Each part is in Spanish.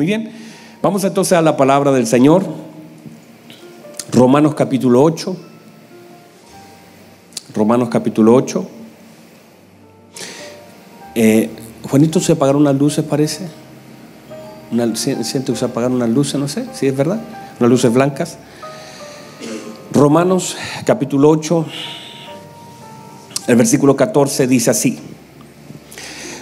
Muy bien, vamos entonces a la palabra del Señor. Romanos capítulo 8. Romanos capítulo 8. Eh, Juanito, ¿se apagaron unas luces, parece? Una, siento que se apagaron unas luces, no sé si es verdad. Unas luces blancas. Romanos capítulo 8, el versículo 14 dice así.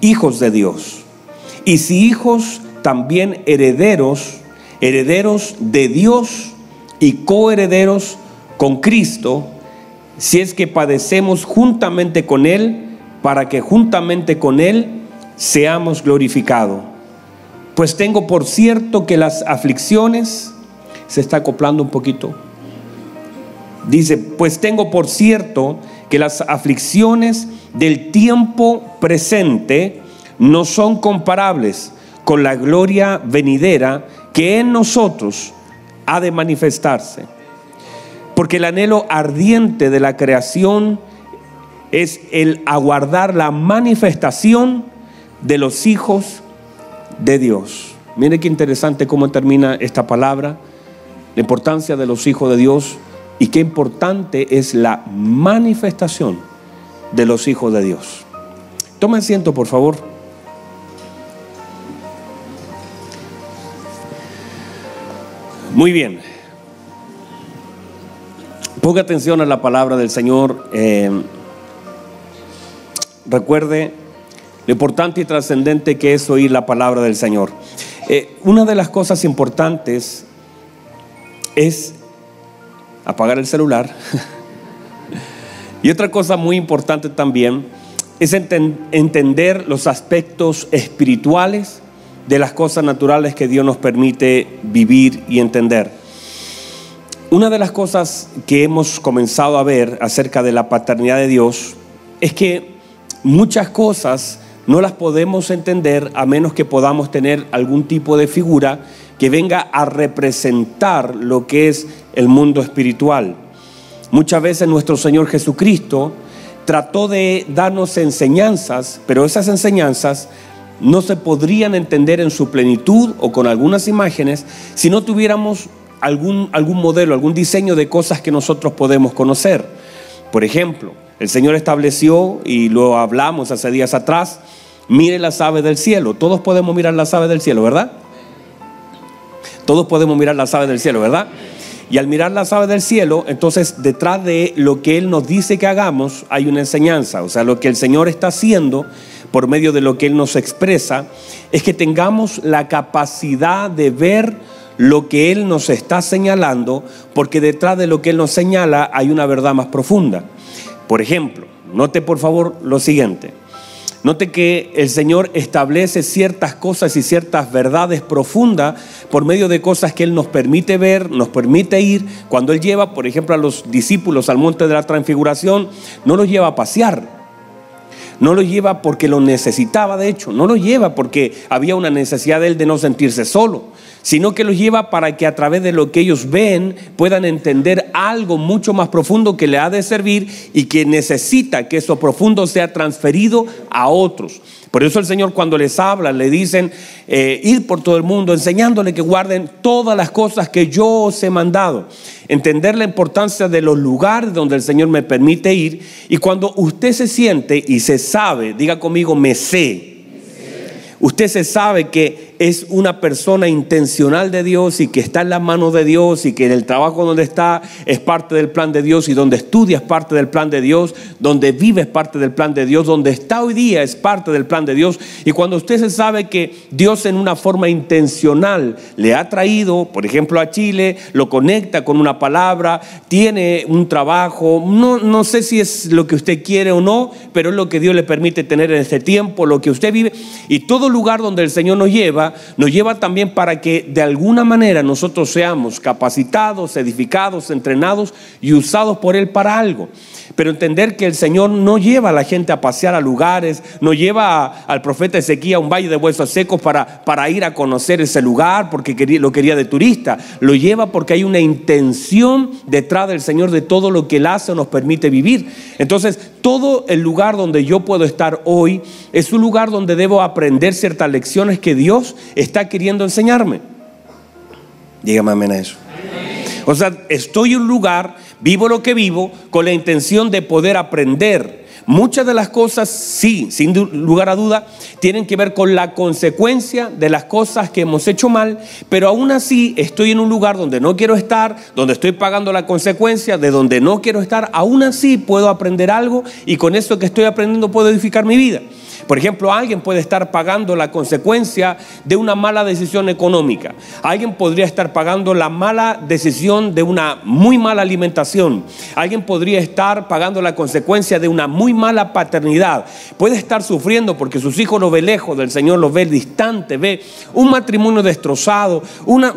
hijos de Dios. Y si hijos, también herederos, herederos de Dios y coherederos con Cristo, si es que padecemos juntamente con Él, para que juntamente con Él seamos glorificados. Pues tengo por cierto que las aflicciones, se está acoplando un poquito, dice, pues tengo por cierto que las aflicciones del tiempo presente no son comparables con la gloria venidera que en nosotros ha de manifestarse. Porque el anhelo ardiente de la creación es el aguardar la manifestación de los hijos de Dios. Mire qué interesante cómo termina esta palabra, la importancia de los hijos de Dios y qué importante es la manifestación de los hijos de Dios. Toma asiento, por favor. Muy bien. Ponga atención a la palabra del Señor. Eh, recuerde lo importante y trascendente que es oír la palabra del Señor. Eh, una de las cosas importantes es apagar el celular. y otra cosa muy importante también es entender los aspectos espirituales de las cosas naturales que Dios nos permite vivir y entender. Una de las cosas que hemos comenzado a ver acerca de la paternidad de Dios es que muchas cosas no las podemos entender a menos que podamos tener algún tipo de figura que venga a representar lo que es el mundo espiritual. Muchas veces nuestro Señor Jesucristo trató de darnos enseñanzas, pero esas enseñanzas no se podrían entender en su plenitud o con algunas imágenes si no tuviéramos algún, algún modelo, algún diseño de cosas que nosotros podemos conocer. Por ejemplo, el Señor estableció, y lo hablamos hace días atrás, mire las aves del cielo. Todos podemos mirar las aves del cielo, ¿verdad? Todos podemos mirar las aves del cielo, ¿verdad? Y al mirar las aves del cielo, entonces detrás de lo que Él nos dice que hagamos hay una enseñanza. O sea, lo que el Señor está haciendo por medio de lo que Él nos expresa es que tengamos la capacidad de ver lo que Él nos está señalando, porque detrás de lo que Él nos señala hay una verdad más profunda. Por ejemplo, note por favor lo siguiente. Note que el Señor establece ciertas cosas y ciertas verdades profundas por medio de cosas que Él nos permite ver, nos permite ir. Cuando Él lleva, por ejemplo, a los discípulos al monte de la transfiguración, no los lleva a pasear. No los lleva porque lo necesitaba, de hecho. No los lleva porque había una necesidad de Él de no sentirse solo sino que los lleva para que a través de lo que ellos ven puedan entender algo mucho más profundo que le ha de servir y que necesita que eso profundo sea transferido a otros. Por eso el Señor cuando les habla, le dicen, eh, ir por todo el mundo, enseñándole que guarden todas las cosas que yo os he mandado. Entender la importancia de los lugares donde el Señor me permite ir. Y cuando usted se siente y se sabe, diga conmigo, me sé. Usted se sabe que es una persona intencional de Dios y que está en las manos de Dios y que en el trabajo donde está es parte del plan de Dios y donde estudia es parte del plan de Dios, donde vive es parte del plan de Dios, donde está hoy día es parte del plan de Dios. Y cuando usted se sabe que Dios en una forma intencional le ha traído, por ejemplo, a Chile, lo conecta con una palabra, tiene un trabajo, no, no sé si es lo que usted quiere o no, pero es lo que Dios le permite tener en este tiempo, lo que usted vive. Y todo lugar donde el Señor nos lleva, nos lleva también para que de alguna manera nosotros seamos capacitados, edificados, entrenados y usados por Él para algo. Pero entender que el Señor no lleva a la gente a pasear a lugares, no lleva al profeta Ezequiel a un valle de huesos secos para, para ir a conocer ese lugar porque lo quería de turista. Lo lleva porque hay una intención detrás del Señor de todo lo que Él hace o nos permite vivir. Entonces, todo el lugar donde yo puedo estar hoy es un lugar donde debo aprender ciertas lecciones que Dios está queriendo enseñarme. Dígame amén a eso. O sea, estoy en un lugar, vivo lo que vivo, con la intención de poder aprender. Muchas de las cosas, sí, sin lugar a duda, tienen que ver con la consecuencia de las cosas que hemos hecho mal, pero aún así estoy en un lugar donde no quiero estar, donde estoy pagando la consecuencia de donde no quiero estar, aún así puedo aprender algo y con eso que estoy aprendiendo puedo edificar mi vida. Por ejemplo, alguien puede estar pagando la consecuencia de una mala decisión económica. Alguien podría estar pagando la mala decisión de una muy mala alimentación. Alguien podría estar pagando la consecuencia de una muy mala paternidad. Puede estar sufriendo porque sus hijos lo ve lejos del Señor, lo ve distante, ve un matrimonio destrozado,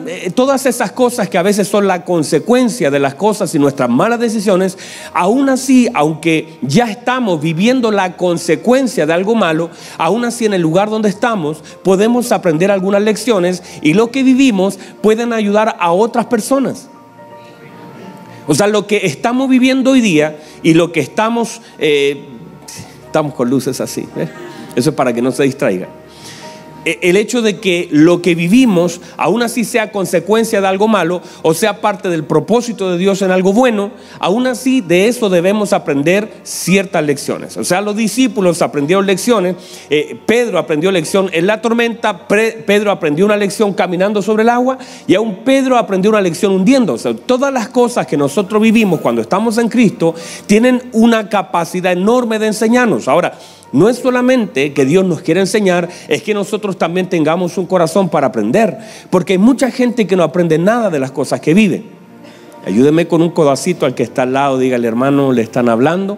eh, todas esas cosas que a veces son la consecuencia de las cosas y nuestras malas decisiones. Aún así, aunque ya estamos viviendo la consecuencia de algo malo, aún así en el lugar donde estamos podemos aprender algunas lecciones y lo que vivimos pueden ayudar a otras personas. O sea, lo que estamos viviendo hoy día y lo que estamos, eh, estamos con luces así, ¿eh? eso es para que no se distraiga. E, el hecho de que lo que vivimos, aún así sea consecuencia de algo malo o sea parte del propósito de Dios en algo bueno, aún así de eso debemos aprender ciertas lecciones. O sea, los discípulos aprendieron lecciones, eh, Pedro aprendió lección en la tormenta, Pedro aprendió una lección caminando sobre el agua y aún Pedro aprendió una lección hundiendo. O todas las cosas que nosotros vivimos cuando estamos en Cristo tienen una capacidad enorme de enseñarnos. Ahora, no es solamente que Dios nos quiere enseñar, es que nosotros también tengamos un corazón para aprender. Porque hay mucha gente que no aprende nada de las cosas que vive. Ayúdeme con un codacito al que está al lado, dígale hermano, le están hablando.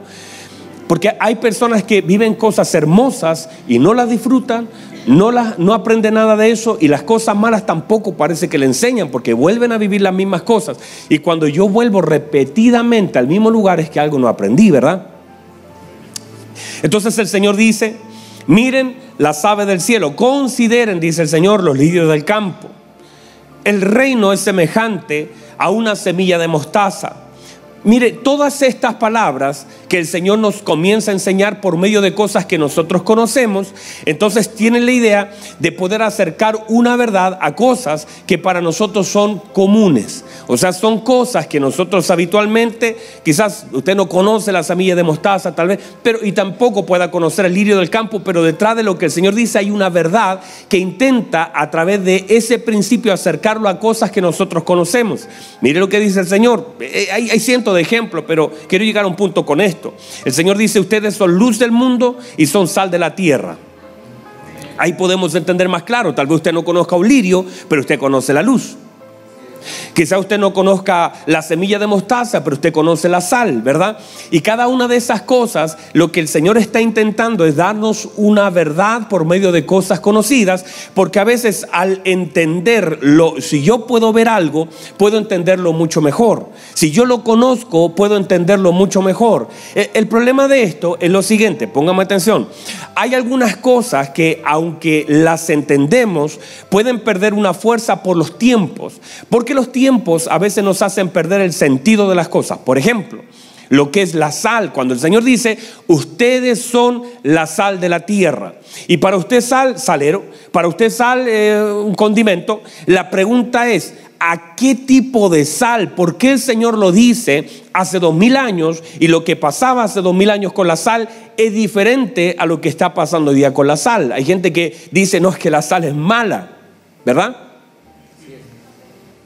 Porque hay personas que viven cosas hermosas y no las disfrutan, no, las, no aprenden nada de eso y las cosas malas tampoco parece que le enseñan porque vuelven a vivir las mismas cosas. Y cuando yo vuelvo repetidamente al mismo lugar es que algo no aprendí, ¿verdad? Entonces el Señor dice, miren las aves del cielo, consideren, dice el Señor, los lirios del campo. El reino es semejante a una semilla de mostaza Mire, todas estas palabras que el Señor nos comienza a enseñar por medio de cosas que nosotros conocemos, entonces tienen la idea de poder acercar una verdad a cosas que para nosotros son comunes. O sea, son cosas que nosotros habitualmente, quizás usted no conoce la semilla de mostaza tal vez, pero y tampoco pueda conocer el lirio del campo, pero detrás de lo que el Señor dice hay una verdad que intenta a través de ese principio acercarlo a cosas que nosotros conocemos. Mire lo que dice el Señor. Eh, hay, hay cientos de ejemplo, pero quiero llegar a un punto con esto. El Señor dice, ustedes son luz del mundo y son sal de la tierra. Ahí podemos entender más claro. Tal vez usted no conozca un lirio, pero usted conoce la luz. Quizá usted no conozca la semilla de mostaza, pero usted conoce la sal, ¿verdad? Y cada una de esas cosas, lo que el Señor está intentando es darnos una verdad por medio de cosas conocidas, porque a veces al entenderlo, si yo puedo ver algo, puedo entenderlo mucho mejor. Si yo lo conozco, puedo entenderlo mucho mejor. E, el problema de esto es lo siguiente, póngame atención. Hay algunas cosas que aunque las entendemos, pueden perder una fuerza por los tiempos, porque los tiempos a veces nos hacen perder el sentido de las cosas. Por ejemplo, lo que es la sal, cuando el Señor dice, ustedes son la sal de la tierra. Y para usted sal, salero, para usted sal, eh, un condimento, la pregunta es, ¿a qué tipo de sal? ¿Por qué el Señor lo dice hace dos mil años y lo que pasaba hace dos mil años con la sal es diferente a lo que está pasando hoy día con la sal? Hay gente que dice, no es que la sal es mala, ¿verdad?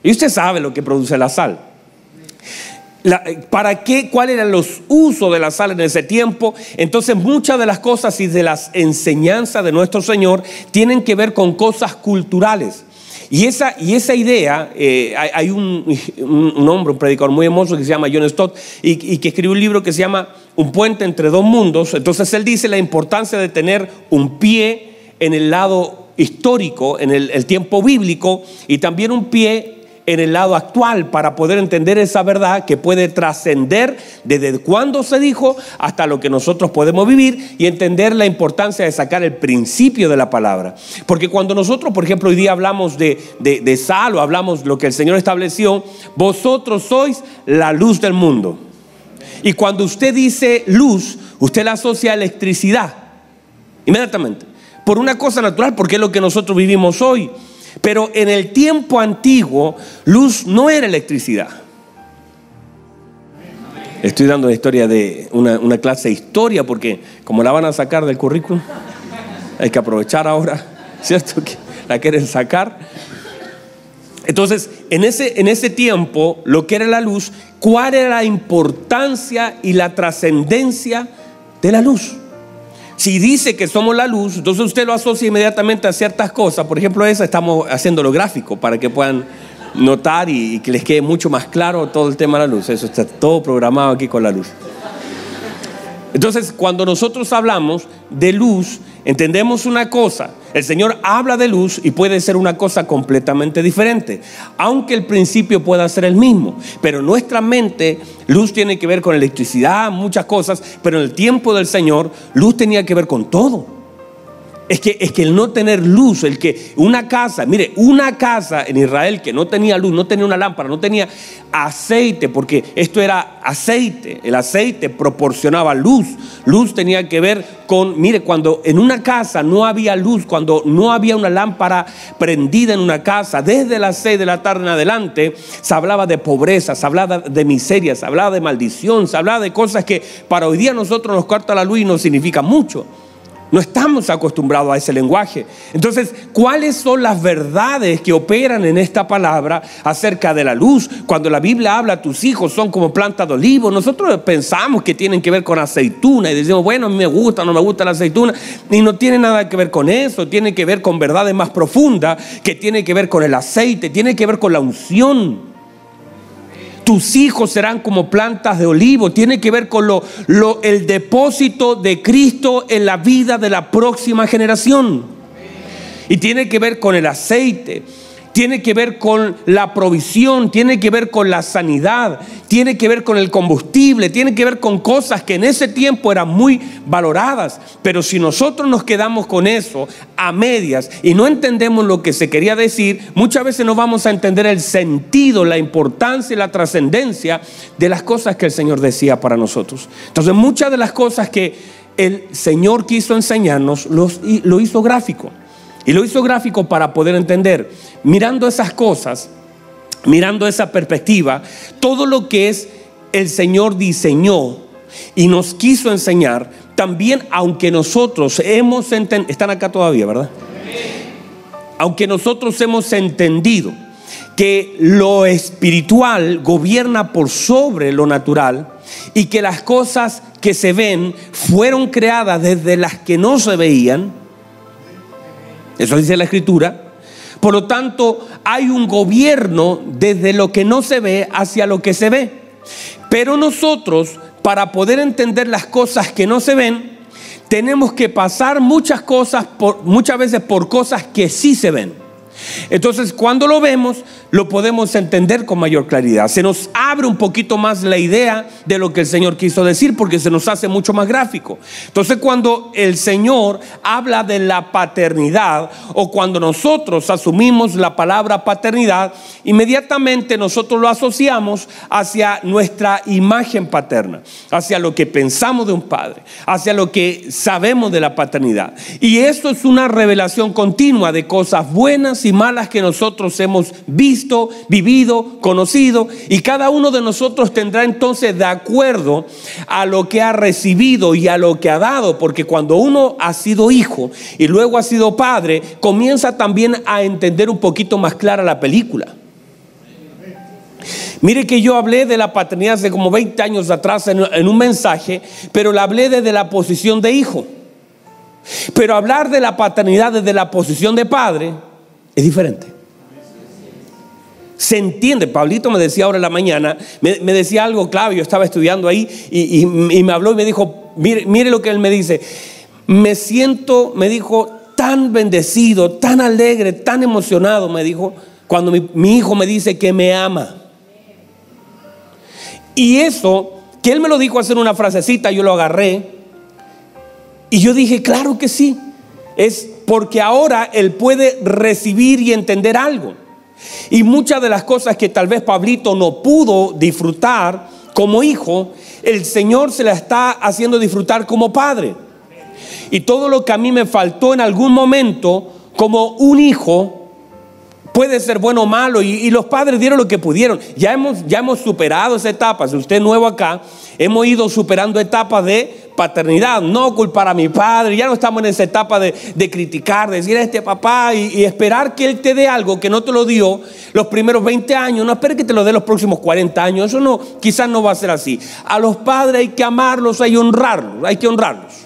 Y usted sabe lo que produce la sal. ¿Para qué? ¿Cuáles eran los usos de la sal en ese tiempo? Entonces muchas de las cosas y de las enseñanzas de nuestro Señor tienen que ver con cosas culturales. Y esa, y esa idea, eh, hay, un, hombre, un predicador muy hermoso que se llama John Stott y, que escribió un libro que se llama Un puente entre dos mundos. Entonces él dice la importancia de tener un pie en el lado histórico, en el tiempo bíblico, y también un pie en el lado actual para poder entender esa verdad que puede trascender desde cuándo se dijo hasta lo que nosotros podemos vivir y entender la importancia de sacar el principio de la palabra. Porque cuando nosotros, por ejemplo, hoy día hablamos de, de, sal o hablamos lo que el Señor estableció, vosotros sois la luz del mundo. Y cuando usted dice luz, usted la asocia a electricidad, inmediatamente, por una cosa natural, porque es lo que nosotros vivimos hoy. Pero en el tiempo antiguo, luz no era electricidad. Estoy dando la historia de una, clase de historia porque como la van a sacar del currículum, hay que aprovechar ahora, ¿cierto? Que la quieren sacar. Entonces, en ese, en ese tiempo, lo que era la luz, ¿cuál era la importancia y la trascendencia de la luz? Si dice que somos la luz, entonces usted lo asocia inmediatamente a ciertas cosas. Por ejemplo, esa estamos haciendo lo gráfico para que puedan notar y, que les quede mucho más claro todo el tema de la luz. Eso está todo programado aquí con la luz. Entonces, cuando nosotros hablamos de luz, entendemos una cosa. El Señor habla de luz y puede ser una cosa completamente diferente, aunque el principio pueda ser el mismo. Pero nuestra mente, luz tiene que ver con electricidad, muchas cosas, pero en el tiempo del Señor, luz tenía que ver con todo. Es que, es que el no tener luz, el que una casa, mire, una casa en Israel que no tenía luz, no tenía una lámpara, no tenía aceite, porque esto era aceite, el aceite proporcionaba luz. Luz tenía que ver con, mire, cuando en una casa no había luz, cuando no había una lámpara prendida en una casa, desde las seis de la tarde en adelante, se hablaba de pobreza, se hablaba de miseria, se hablaba de maldición, se hablaba de cosas que para hoy día nosotros nos corta la luz y no significa mucho. No estamos acostumbrados a ese lenguaje. Entonces, ¿cuáles son las verdades que operan en esta palabra acerca de la luz? Cuando la Biblia habla, tus hijos son como plantas de olivo, nosotros pensamos que tienen que ver con aceituna y decimos, bueno, me gusta, no me gusta la aceituna, y no tiene nada que ver con eso, tiene que ver con verdades más profundas, que tiene que ver con el aceite, tiene que ver con la unción. Tus hijos serán como plantas de olivo. Tiene que ver con lo, el depósito de Cristo en la vida de la próxima generación. Y tiene que ver con el aceite tiene que ver con la provisión, tiene que ver con la sanidad, tiene que ver con el combustible, tiene que ver con cosas que en ese tiempo eran muy valoradas. Pero si nosotros nos quedamos con eso a medias y no entendemos lo que se quería decir, muchas veces no vamos a entender el sentido, la importancia y la trascendencia de las cosas que el Señor decía para nosotros. Entonces muchas de las cosas que el Señor quiso enseñarnos lo hizo gráfico. Y lo hizo gráfico para poder entender, mirando esas cosas, mirando esa perspectiva, todo lo que es el Señor diseñó y nos quiso enseñar, también aunque nosotros hemos entendido, están acá todavía, ¿verdad? Aunque nosotros hemos entendido que lo espiritual gobierna por sobre lo natural y que las cosas que se ven fueron creadas desde las que no se veían, eso dice la escritura. Por lo tanto, hay un gobierno desde lo que no se ve hacia lo que se ve. Pero nosotros, para poder entender las cosas que no se ven, tenemos que pasar muchas cosas, muchas veces por cosas que sí se ven. Entonces, cuando lo vemos, lo podemos entender con mayor claridad. Se nos abre un poquito más la idea de lo que el Señor quiso decir porque se nos hace mucho más gráfico. Entonces, cuando el Señor habla de la paternidad o cuando nosotros asumimos la palabra paternidad, inmediatamente nosotros lo asociamos hacia nuestra imagen paterna, hacia lo que pensamos de un padre, hacia lo que sabemos de la paternidad. Y esto es una revelación continua de cosas buenas y malas que nosotros hemos visto, vivido, conocido, y cada uno de nosotros tendrá entonces de acuerdo a lo que ha recibido y a lo que ha dado, porque cuando uno ha sido hijo y luego ha sido padre, comienza también a entender un poquito más clara la película. Mire que yo hablé de la paternidad hace como 20 años atrás en, un mensaje, pero la hablé desde la posición de hijo. Pero hablar de la paternidad desde la posición de padre es diferente. Se entiende. Pablito me decía ahora en la mañana, me, decía algo clave. Yo estaba estudiando ahí y, me habló y me dijo: mire, lo que él me dice. Me siento, me dijo, tan bendecido, tan alegre, tan emocionado, me dijo, cuando mi, mi hijo me dice que me ama. Y eso, que él me lo dijo hacer una frasecita, yo lo agarré. Y yo dije, claro que sí. Es porque ahora él puede recibir y entender algo. Y muchas de las cosas que tal vez Pablito no pudo disfrutar como hijo, el Señor se la está haciendo disfrutar como padre. Y todo lo que a mí me faltó en algún momento como un hijo, puede ser bueno o malo y, los padres dieron lo que pudieron. Ya hemos, ya hemos superado esa etapa. Si usted es nuevo acá, hemos ido superando etapas de paternidad, no culpar a mi padre. Ya no estamos en esa etapa de, criticar, de decir a este papá y, esperar que él te dé algo que no te lo dio los primeros 20 años. No espere que te lo dé los próximos 40 años. Eso no, quizás no va a ser así. A los padres hay que amarlos, hay que honrarlos, hay que honrarlos.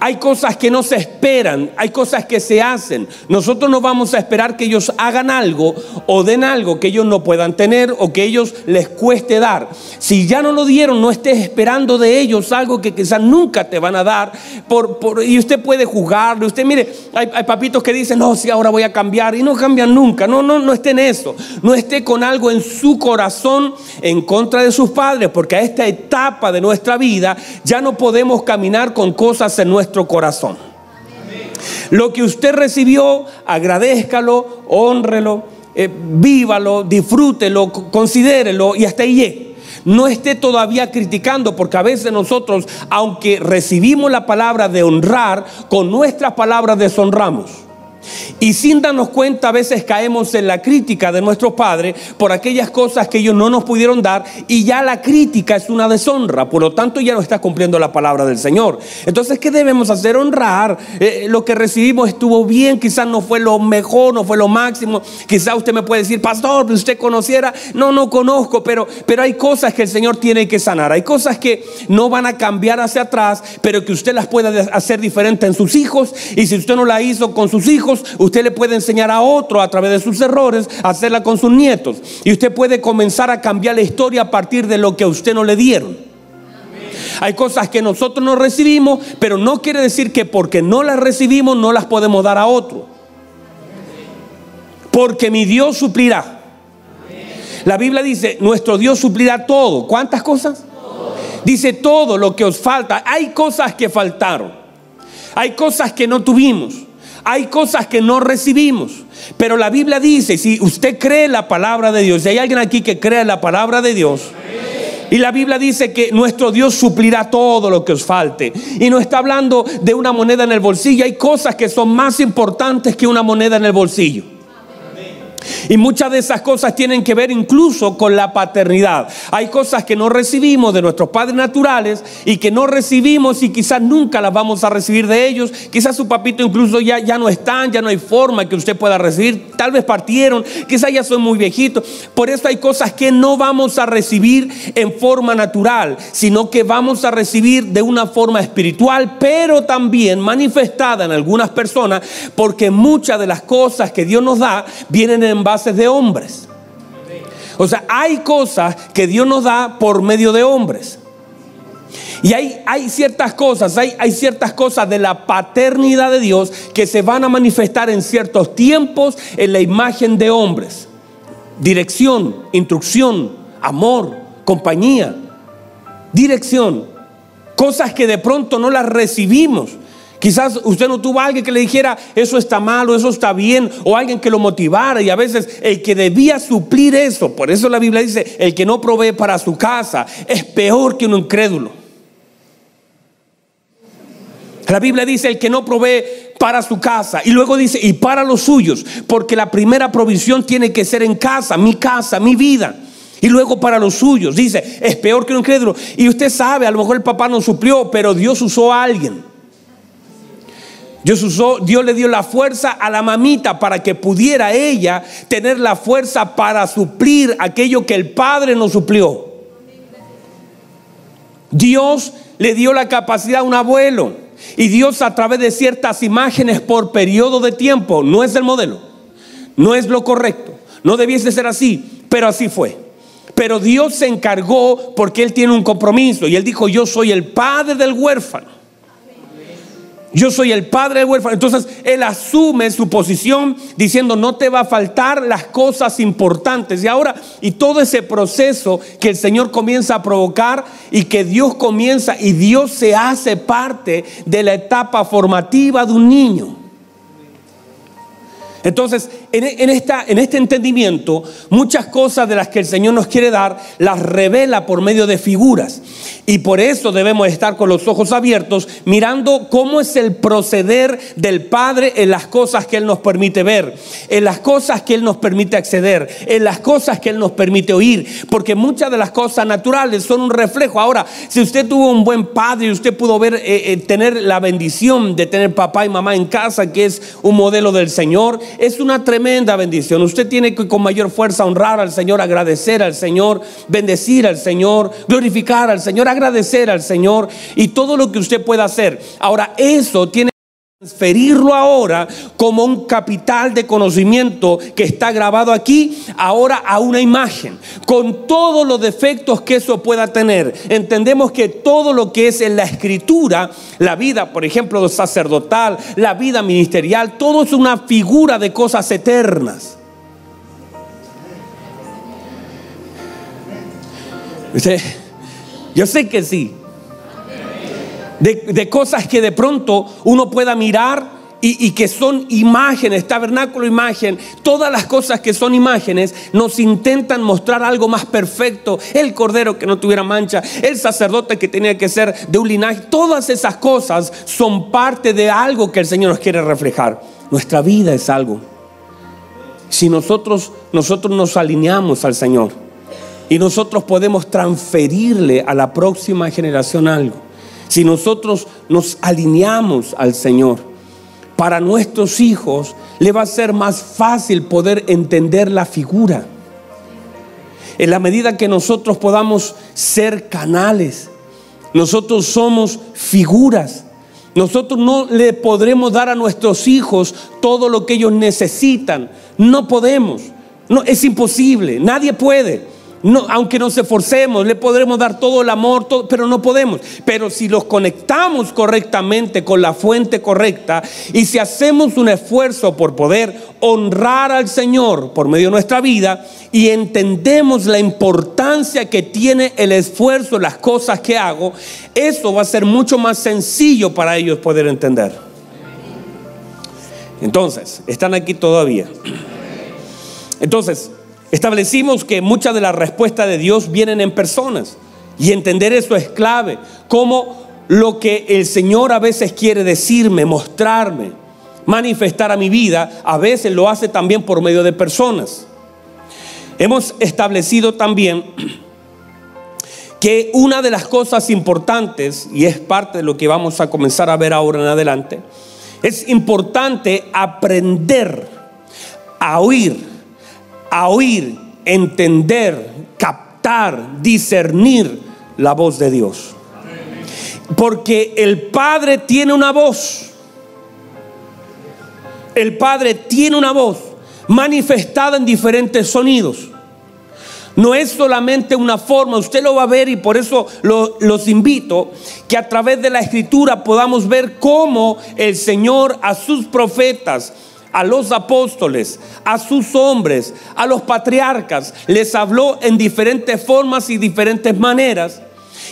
Hay cosas que no se esperan, hay cosas que se hacen. Nosotros no vamos a esperar que ellos hagan algo o den algo que ellos no puedan tener o que ellos les cueste dar. Si ya no lo dieron, no estés esperando de ellos algo que quizás nunca te van a dar. Por, y usted puede juzgarlo. Usted mire, hay, papitos que dicen, no, si ahora voy a cambiar y no cambian nunca. No, no, no esté en eso. No esté con algo en su corazón en contra de sus padres, porque a esta etapa de nuestra vida ya no podemos caminar con cosas en nuestra corazón. Lo que usted recibió, agradezcalo, honrelo, eh, vívalo, disfrútelo, considérelo y hasta ahí No esté todavía criticando, porque a veces nosotros, aunque recibimos la palabra de honrar, con nuestras palabras deshonramos. Y sin darnos cuenta a veces caemos en la crítica de nuestros padres por aquellas cosas que ellos no nos pudieron dar y ya la crítica es una deshonra, por lo tanto ya no está cumpliendo la palabra del Señor. Entonces, ¿qué debemos hacer? Honrar. Eh, lo que recibimos estuvo bien, quizás no fue lo mejor, no fue lo máximo. Quizás usted me puede decir, pastor, si usted conociera, no, no conozco, pero, pero hay cosas que el Señor tiene que sanar. Hay cosas que no van a cambiar hacia atrás, pero que usted las pueda hacer diferente en sus hijos. Y si usted no la hizo con sus hijos, usted le puede enseñar a otro a través de sus errores hacerla con sus nietos. Y usted puede comenzar a cambiar la historia a partir de lo que a usted no le dieron. Hay cosas que nosotros no recibimos, pero no quiere decir que porque no las recibimos no las podemos dar a otro. Porque mi Dios suplirá. La Biblia dice, nuestro Dios suplirá todo. ¿Cuántas cosas? Dice todo lo que os falta. Hay cosas que faltaron. Hay cosas que no tuvimos. Hay cosas que no recibimos. Pero la Biblia dice, si usted cree la palabra de Dios, si hay alguien aquí que cree la palabra de Dios, y la Biblia dice que nuestro Dios suplirá todo lo que os falte. Y no está hablando de una moneda en el bolsillo. Hay cosas que son más importantes que una moneda en el bolsillo. Y muchas de esas cosas tienen que ver incluso con la paternidad. Hay cosas que no recibimos de nuestros padres naturales y que no recibimos y quizás nunca las vamos a recibir de ellos. Quizás su papito incluso ya, ya no están, ya no hay forma que usted pueda recibir. Tal vez partieron, quizás ya son muy viejitos. Por eso hay cosas que no vamos a recibir en forma natural, sino que vamos a recibir de una forma espiritual, pero también manifestada en algunas personas, porque muchas de las cosas que Dios nos da vienen en bases de hombres. O sea, hay cosas que Dios nos da por medio de hombres. Y hay, hay ciertas cosas, hay, hay ciertas cosas de la paternidad de Dios que se van a manifestar en ciertos tiempos en la imagen de hombres. Dirección, instrucción, amor, compañía, dirección. Cosas que de pronto no las recibimos Quizás usted no tuvo a alguien que le dijera, eso está malo, eso está bien, o alguien que lo motivara. Y a veces el que debía suplir eso, por eso la Biblia dice, el que no provee para su casa es peor que un incrédulo. La Biblia dice, el que no provee para su casa. Y luego dice, y para los suyos, porque la primera provisión tiene que ser en casa, mi casa, mi vida. Y luego para los suyos, dice, es peor que un incrédulo. Y usted sabe, a lo mejor el papá no suplió, pero Dios usó a alguien. Dios, usó, Dios le dio la fuerza a la mamita para que pudiera ella tener la fuerza para suplir aquello que el Padre no suplió. Dios le dio la capacidad a un abuelo. Y Dios a través de ciertas imágenes por periodo de tiempo, no es el modelo, no es lo correcto, no debiese ser así, pero así fue. Pero Dios se encargó porque Él tiene un compromiso y Él dijo, yo soy el padre del huérfano. Yo soy el padre del huérfano. Entonces él asume su posición diciendo, no te va a faltar las cosas importantes. Y ahora, y todo ese proceso que el Señor comienza a provocar y que Dios comienza y Dios se hace parte de la etapa formativa de un niño. Entonces, en, esta, en, este entendimiento, muchas cosas de las que el Señor nos quiere dar, las revela por medio de figuras. Y por eso debemos estar con los ojos abiertos, mirando cómo es el proceder del Padre en las cosas que Él nos permite ver, en las cosas que Él nos permite acceder, en las cosas que Él nos permite oír. Porque muchas de las cosas naturales son un reflejo. Ahora, si usted tuvo un buen padre y usted pudo ver, eh, eh, tener la bendición de tener papá y mamá en casa, que es un modelo del Señor, es una tremenda bendición. Usted tiene que con mayor fuerza honrar al Señor, agradecer al Señor, bendecir al Señor, glorificar al Señor, agradecer al Señor y todo lo que usted pueda hacer. Ahora, eso tiene transferirlo ahora como un capital de conocimiento que está grabado aquí, ahora a una imagen, con todos los defectos que eso pueda tener. Entendemos que todo lo que es en la escritura, la vida, por ejemplo, sacerdotal, la vida ministerial, todo es una figura de cosas eternas. Yo sé que sí, de, cosas que de pronto uno pueda mirar y, que son imágenes, tabernáculo, imagen, todas las cosas que son imágenes nos intentan mostrar algo más perfecto, el cordero que no tuviera mancha, el sacerdote que tenía que ser de un linaje, todas esas cosas son parte de algo que el Señor nos quiere reflejar. Nuestra vida es algo. Si nosotros, nosotros nos alineamos al Señor y nosotros podemos transferirle a la próxima generación algo si nosotros nos alineamos al Señor, para nuestros hijos le va a ser más fácil poder entender la figura. En la medida que nosotros podamos ser canales, nosotros somos figuras. Nosotros no le podremos dar a nuestros hijos todo lo que ellos necesitan. No podemos. No, es imposible. Nadie puede. No, aunque nos esforcemos, le podremos dar todo el amor, pero no podemos. Pero si los conectamos correctamente con la fuente correcta y si hacemos un esfuerzo por poder honrar al Señor por medio de nuestra vida y entendemos la importancia que tiene el esfuerzo, las cosas que hago, eso va a ser mucho más sencillo para ellos poder entender. Entonces, están aquí todavía. Entonces, Establecimos que muchas de las respuestas de Dios vienen en personas y entender eso es clave. Como lo que el Señor a veces quiere decirme, mostrarme, manifestar a mi vida, a veces lo hace también por medio de personas. Hemos establecido también que una de las cosas importantes, y es parte de lo que vamos a comenzar a ver ahora en adelante, es importante aprender a oír a oír, entender, captar, discernir la voz de Dios. Porque el Padre tiene una voz. El Padre tiene una voz manifestada en diferentes sonidos. No es solamente una forma, usted lo va a ver y por eso los invito que a través de la escritura podamos ver cómo el Señor a sus profetas, a los apóstoles, a sus hombres, a los patriarcas, les habló en diferentes formas y diferentes maneras.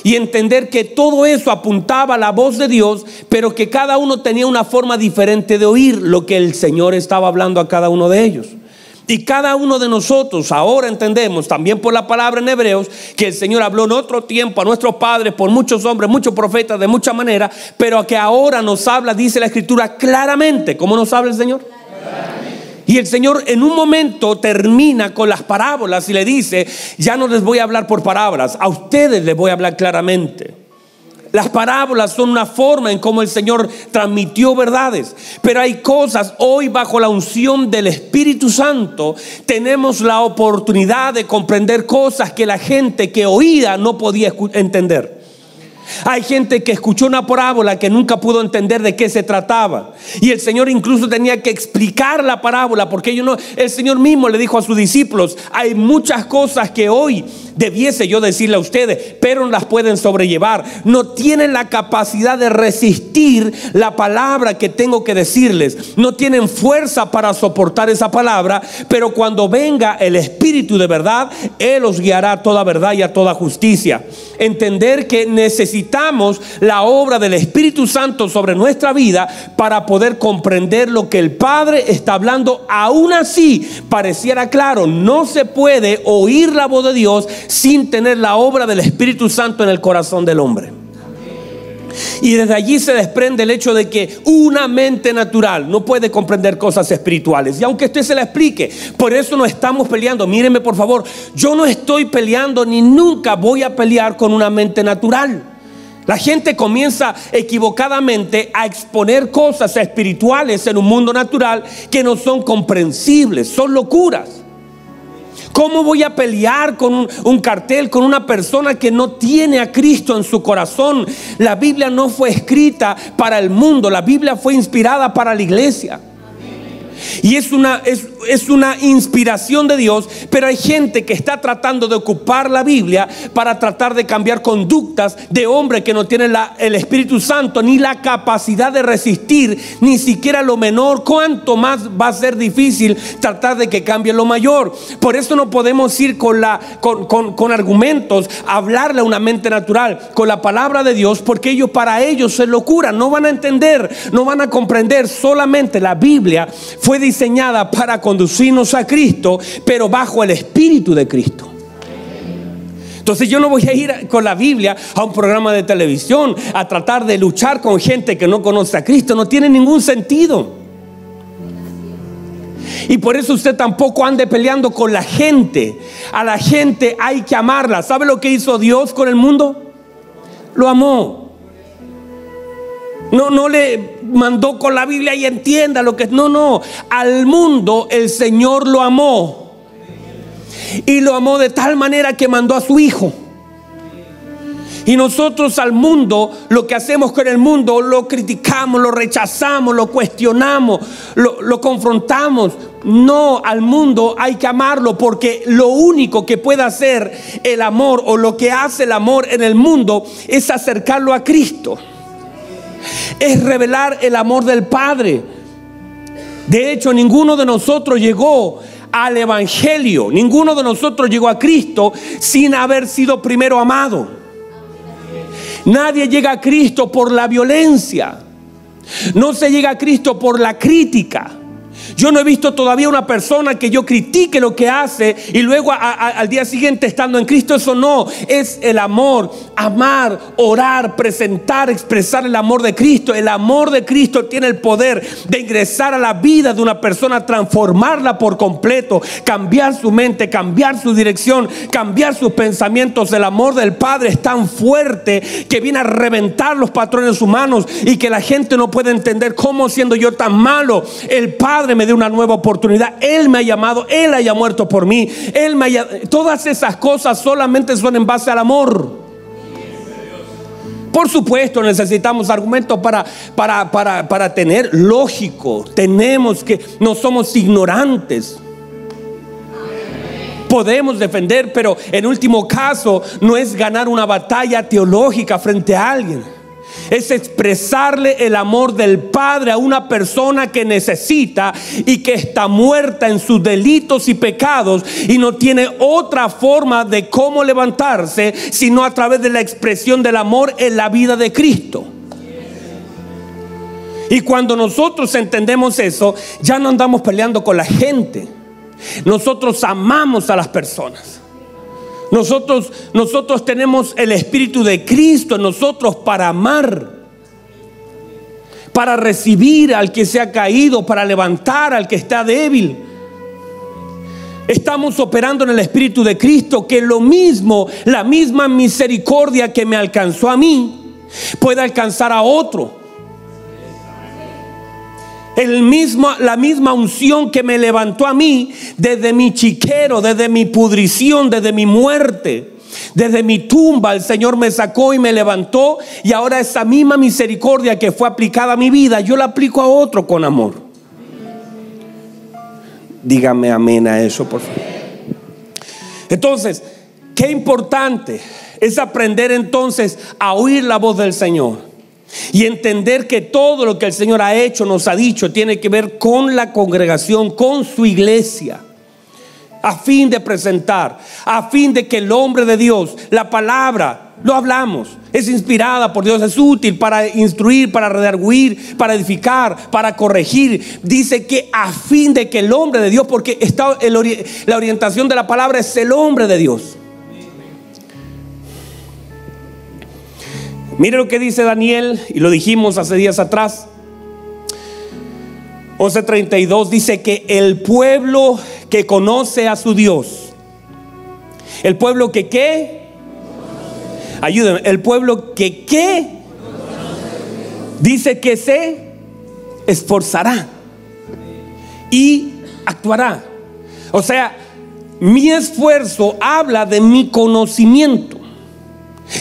Y entender que todo eso apuntaba a la voz de Dios, pero que cada uno tenía una forma diferente de oír lo que el Señor estaba hablando a cada uno de ellos. Y cada uno de nosotros ahora entendemos también por la palabra en Hebreos que el Señor habló en otro tiempo a nuestros padres por muchos hombres, muchos profetas de mucha manera, pero que ahora nos habla, dice la Escritura claramente. ¿Cómo nos habla el Señor? Y el Señor en un momento termina con las parábolas y le dice, ya no les voy a hablar por palabras, a ustedes les voy a hablar claramente. Las parábolas son una forma en cómo el Señor transmitió verdades. Pero hay cosas, hoy bajo la unción del Espíritu Santo, tenemos la oportunidad de comprender cosas que la gente que oía no podía entender. Hay gente que escuchó una parábola que nunca pudo entender de qué se trataba. Y el Señor incluso tenía que explicar la parábola porque no, el Señor mismo le dijo a sus discípulos, hay muchas cosas que hoy debiese yo decirle a ustedes, pero las pueden sobrellevar. No tienen la capacidad de resistir la palabra que tengo que decirles. No tienen fuerza para soportar esa palabra, pero cuando venga el Espíritu de verdad, Él los guiará a toda verdad y a toda justicia. Entender que necesitamos la obra del Espíritu Santo sobre nuestra vida para poder comprender lo que el Padre está hablando. Aún así, pareciera claro, no se puede oír la voz de Dios sin tener la obra del Espíritu Santo en el corazón del hombre. Y desde allí se desprende el hecho de que una mente natural no puede comprender cosas espirituales. Y aunque usted se la explique, por eso no estamos peleando. Mírenme por favor, yo no estoy peleando ni nunca voy a pelear con una mente natural. La gente comienza equivocadamente a exponer cosas espirituales en un mundo natural que no son comprensibles, son locuras. ¿Cómo voy a pelear con un, cartel, con una persona que no tiene a Cristo en su corazón? La Biblia no fue escrita para el mundo, la Biblia fue inspirada para la iglesia. Y es una, es, es, una inspiración de Dios, pero hay gente que está tratando de ocupar la Biblia para tratar de cambiar conductas de hombre que no tiene el Espíritu Santo ni la capacidad de resistir ni siquiera lo menor. ¿Cuánto más va a ser difícil tratar de que cambie lo mayor? Por eso no podemos ir con, la, con, con, con argumentos, hablarle a una mente natural, con la palabra de Dios, porque ellos para ellos es locura, no van a entender, no van a comprender. Solamente la Biblia fue diseñada para conducirnos a Cristo, pero bajo el Espíritu de Cristo. Entonces yo no voy a ir con la Biblia a un programa de televisión a tratar de luchar con gente que no conoce a Cristo. No tiene ningún sentido. Y por eso usted tampoco ande peleando con la gente. A la gente hay que amarla. ¿Sabe lo que hizo Dios con el mundo? Lo amó. No, no le mandó con la Biblia y entienda lo que es. No, no. Al mundo el Señor lo amó. Y lo amó de tal manera que mandó a su Hijo. Y nosotros al mundo, lo que hacemos con el mundo, lo criticamos, lo rechazamos, lo cuestionamos, lo, lo, confrontamos. No, al mundo hay que amarlo porque lo único que puede hacer el amor o lo que hace el amor en el mundo es acercarlo a Cristo es revelar el amor del Padre. De hecho, ninguno de nosotros llegó al Evangelio, ninguno de nosotros llegó a Cristo sin haber sido primero amado. Nadie llega a Cristo por la violencia. No se llega a Cristo por la crítica. Yo no he visto todavía una persona que yo critique lo que hace y luego al día siguiente estando en Cristo. Eso no, es el amor, amar, orar, presentar, expresar el amor de Cristo. El amor de Cristo tiene el poder de ingresar a la vida de una persona, transformarla por completo, cambiar su mente, cambiar su dirección, cambiar sus pensamientos. El amor del Padre es tan fuerte que viene a reventar los patrones humanos y que la gente no puede entender cómo siendo yo tan malo, el Padre me de una nueva oportunidad. Él me ha llamado, Él haya muerto por mí. Él me Todas esas cosas solamente son en base al amor. Por supuesto, necesitamos argumentos para, para, para, para tener lógico. Tenemos que, no somos ignorantes. Podemos defender, pero en último caso no es ganar una batalla teológica frente a alguien es expresarle el amor del Padre a una persona que necesita y que está muerta en sus delitos y pecados y no tiene otra forma de cómo levantarse sino a través de la expresión del amor en la vida de Cristo. Y cuando nosotros entendemos eso, ya no andamos peleando con la gente. Nosotros amamos a las personas. Nosotros, nosotros tenemos el Espíritu de Cristo en nosotros para amar, para recibir al que se ha caído, para levantar al que está débil. Estamos operando en el Espíritu de Cristo, que lo mismo, la misma misericordia que me alcanzó a mí, puede alcanzar a otro el mismo, la misma unción que me levantó a mí desde mi chiquero, desde mi pudrición, desde mi muerte. Desde mi tumba el Señor me sacó y me levantó y ahora esa misma misericordia que fue aplicada a mi vida, yo la aplico a otro con amor. Dígame amén a eso, por favor. Entonces, Qué importante es aprender entonces a oír la voz del Señor y entender que todo lo que el Señor ha hecho, nos ha dicho, tiene que ver con la congregación, con su iglesia a fin de presentar, a fin de que el hombre de Dios, la palabra, lo hablamos, es inspirada por Dios, es útil para instruir, para redarguir, para edificar, para corregir. Dice que a fin de que el hombre de Dios, porque está la orientación de la palabra es el hombre de Dios. Mire lo que dice Daniel, y lo dijimos hace días atrás. 11:32 dice que el pueblo que conoce a su Dios, el pueblo que qué, ayúdenme, el pueblo que qué, dice que se esforzará y actuará. O sea, mi esfuerzo habla de mi conocimiento,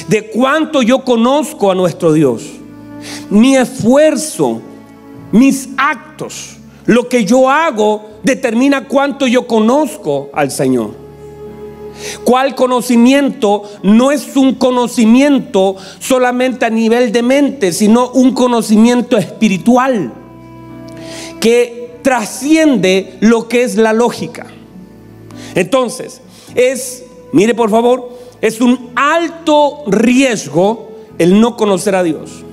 de cuánto yo conozco a nuestro Dios. Mi esfuerzo mis actos, lo que yo hago, determina cuánto yo conozco al Señor. ¿Cuál conocimiento no es un conocimiento solamente a nivel de mente, sino un conocimiento espiritual que trasciende lo que es la lógica? Entonces, es, mire por favor, es un alto riesgo el no conocer a Dios.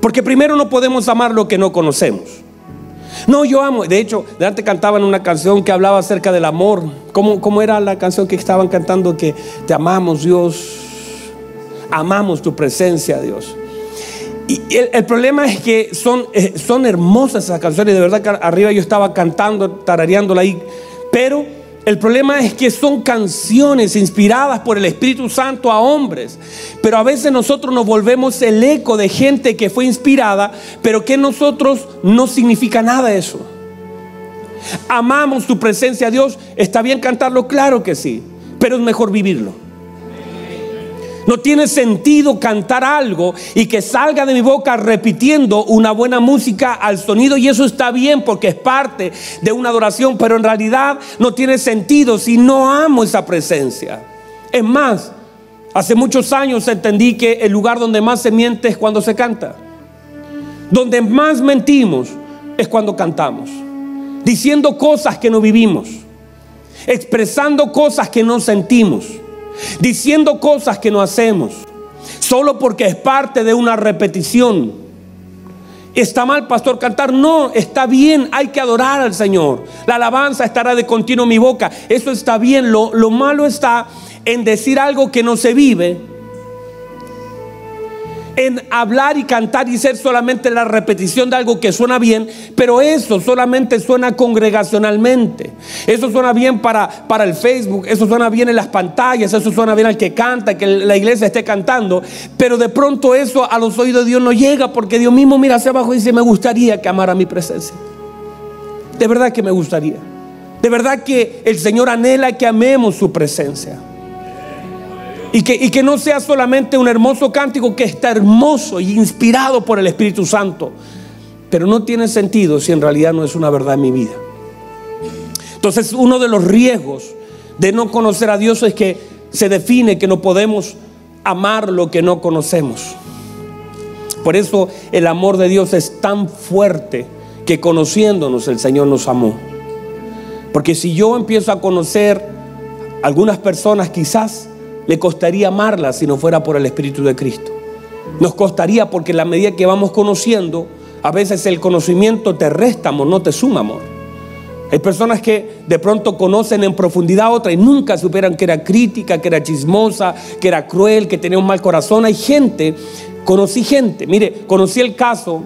Porque primero no podemos amar lo que no conocemos. No, yo amo. De hecho, de antes cantaban una canción que hablaba acerca del amor. ¿Cómo, ¿Cómo, era la canción que estaban cantando? Que te amamos, Dios. Amamos tu presencia, Dios. Y el, problema es que son, eh, son hermosas esas canciones. De verdad que arriba yo estaba cantando, tarareándola ahí. Pero el problema es que son canciones inspiradas por el Espíritu Santo a hombres, pero a veces nosotros nos volvemos el eco de gente que fue inspirada, pero que nosotros no significa nada eso. Amamos tu presencia, Dios. ¿Está bien cantarlo? Claro que sí, pero es mejor vivirlo. No tiene sentido cantar algo y que salga de mi boca repitiendo una buena música al sonido y eso está bien porque es parte de una adoración, pero en realidad no tiene sentido si no amo esa presencia. Es más, hace muchos años entendí que el lugar donde más se miente es cuando se canta. Donde más mentimos es cuando cantamos. Diciendo cosas que no vivimos. Expresando cosas que no sentimos diciendo cosas que no hacemos, solo porque es parte de una repetición. ¿Está mal, pastor, cantar? No, está bien, hay que adorar al Señor. La alabanza estará de continuo en mi boca. Eso está bien. Lo, lo malo está en decir algo que no se vive en hablar y cantar y ser solamente la repetición de algo que suena bien, pero eso solamente suena congregacionalmente. Eso suena bien para, para el Facebook, eso suena bien en las pantallas, eso suena bien al que canta, que la iglesia esté cantando, pero de pronto eso a los oídos de Dios no llega porque Dios mismo mira hacia abajo y dice, me gustaría que amara mi presencia. De verdad que me gustaría. De verdad que el Señor anhela que amemos su presencia. Y que, no sea solamente un hermoso cántico que está hermoso y inspirado por el Espíritu Santo, pero no tiene sentido si en realidad no es una verdad en mi vida. Entonces uno de los riesgos de no conocer a Dios es que se define que no podemos amar lo que no conocemos. Por eso el amor de Dios es tan fuerte que conociéndonos el Señor nos amó. Porque si yo empiezo a conocer algunas personas quizás le costaría amarla si no fuera por el Espíritu de Cristo. Nos costaría porque la medida que vamos conociendo, a veces el conocimiento te resta amor, no te suma amor. Hay personas que de pronto conocen en profundidad a otra y nunca superan que era crítica, que era chismosa, que era cruel, que tenía un mal corazón. Hay gente, conocí gente, mire, conocí el caso,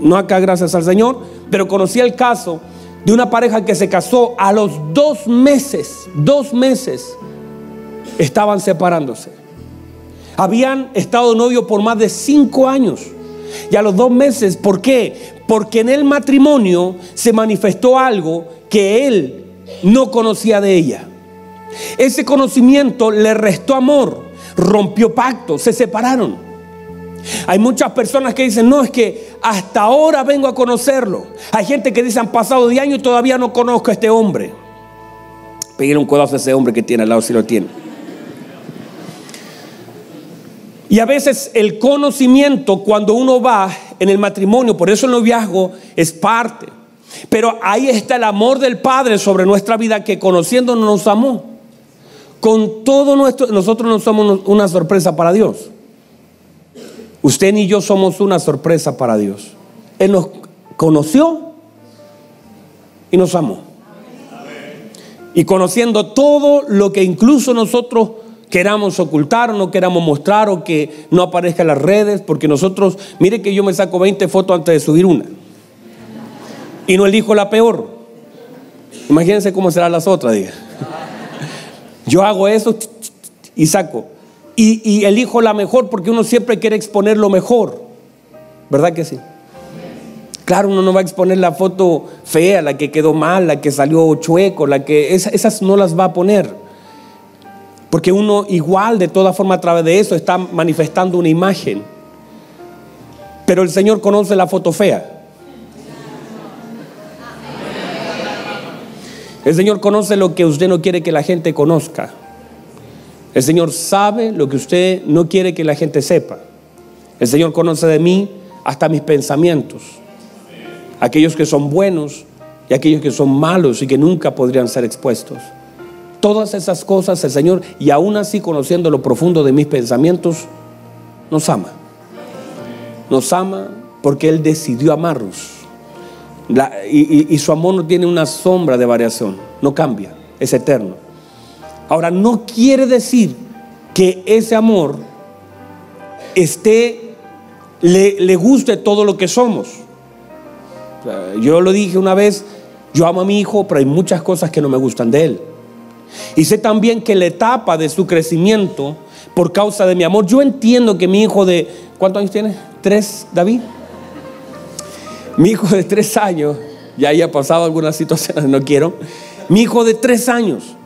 no acá gracias al Señor, pero conocí el caso de una pareja que se casó a los dos meses, dos meses estaban separándose. Habían estado novio por más de cinco años. Y a los dos meses, ¿por qué? Porque en el matrimonio se manifestó algo que él no conocía de ella. Ese conocimiento le restó amor, rompió pacto, se separaron. Hay muchas personas que dicen, no, es que hasta ahora vengo a conocerlo. Hay gente que dice, han pasado de años y todavía no conozco a este hombre. Pegué un codazo a ese hombre que tiene al lado si lo tiene. Y a veces el conocimiento cuando uno va en el matrimonio, por eso el noviazgo es parte. Pero ahí está el amor del Padre sobre nuestra vida que conociéndonos nos amó. Con todo nuestro, nosotros no somos una sorpresa para Dios. Usted ni yo somos una sorpresa para Dios. Él nos conoció y nos amó. Y conociendo todo lo que incluso nosotros queramos ocultar o no queramos mostrar o que no aparezca en las redes, porque nosotros, mire que yo me saco 20 fotos antes de subir una. Y no elijo la peor. Imagínense cómo serán las otras, diga. Yo hago eso y saco. Y, elijo la mejor porque uno siempre quiere exponer lo mejor. ¿Verdad que sí? Claro, uno no va a exponer la foto fea, la que quedó mal, la que salió chueco, la que esas no las va a poner. Porque uno igual de toda forma a través de eso está manifestando una imagen. Pero el Señor conoce la foto fea. El Señor conoce lo que usted no quiere que la gente conozca. El Señor sabe lo que usted no quiere que la gente sepa. El Señor conoce de mí hasta mis pensamientos aquellos que son buenos y aquellos que son malos y que nunca podrían ser expuestos. Todas esas cosas el Señor, y aún así conociendo lo profundo de mis pensamientos, nos ama. Nos ama porque Él decidió amarnos. y, su amor no tiene una sombra de variación, no cambia, es eterno. Ahora, no quiere decir que ese amor esté, le guste todo lo que somos. Yo lo dije una vez, yo amo a mi hijo, pero hay muchas cosas que no me gustan de él. Y sé también que la etapa de su crecimiento, por causa de mi amor, yo entiendo que mi hijo de, ¿cuántos años tiene? ¿Tres, David? Mi hijo de tres años, ya haya pasado algunas situaciones, no quiero. Mi hijo de tres años,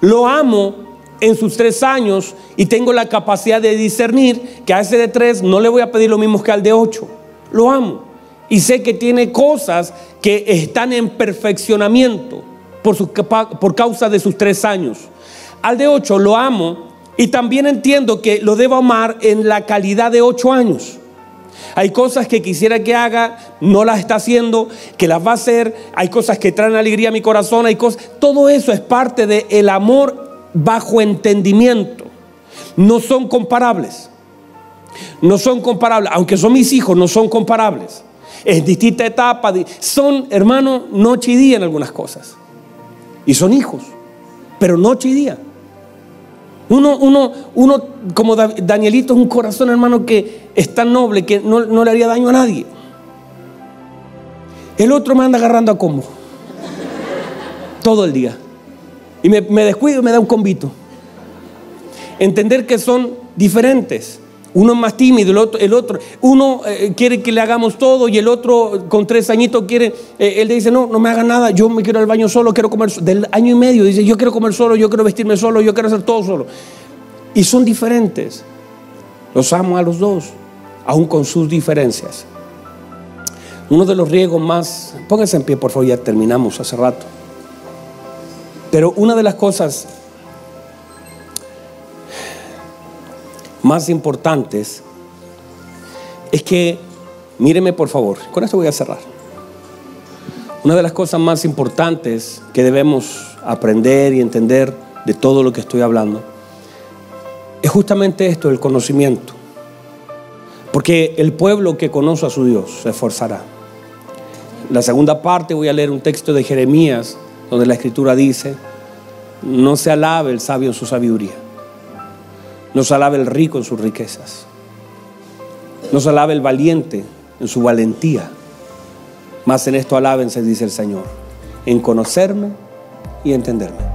lo amo en sus tres años y tengo la capacidad de discernir que a ese de tres no le voy a pedir lo mismo que al de ocho. Lo amo y sé que tiene cosas que están en perfeccionamiento por, por causa de sus tres años. Al de ocho lo amo y también entiendo que lo debo amar en la calidad de ocho años. Hay cosas que quisiera que haga, no las está haciendo, que las va a hacer. Hay cosas que traen alegría a mi corazón. Hay cosas, todo eso es parte del el amor bajo entendimiento. No son comparables. No son comparables. Aunque son mis hijos, no son comparables en distinta etapa. Son, hermano, noche y día en algunas cosas. Y son hijos, pero noche y día. Uno, uno, uno como Danielito, es un corazón, hermano, que es tan noble que no, le haría daño a nadie. El otro me anda agarrando a combo. Todo el día. Y me, me descuido y me da un convito. Entender que son diferentes. Uno es más tímido, el otro, el otro uno eh, quiere que le hagamos todo y el otro con tres añitos quiere, eh, él dice, no, no me haga nada, yo me quiero al baño solo, quiero comer, del año y medio, dice, yo quiero comer solo, yo quiero vestirme solo, yo quiero hacer todo solo. Y son diferentes. Los amo a los dos, aún con sus diferencias. Uno de los riesgos más, pónganse en pie por favor, ya terminamos hace rato. Pero una de las cosas más importantes es que, míreme por favor, con esto voy a cerrar. Una de las cosas más importantes que debemos aprender y entender de todo lo que estoy hablando es justamente esto, el conocimiento. Porque el pueblo que conoce a su Dios se esforzará. La segunda parte voy a leer un texto de Jeremías donde la escritura dice, no se alabe el sabio en su sabiduría nos alabe el rico en sus riquezas. Nos alabe el valiente en su valentía. Más en esto alábense, dice el Señor, en conocerme y entenderme.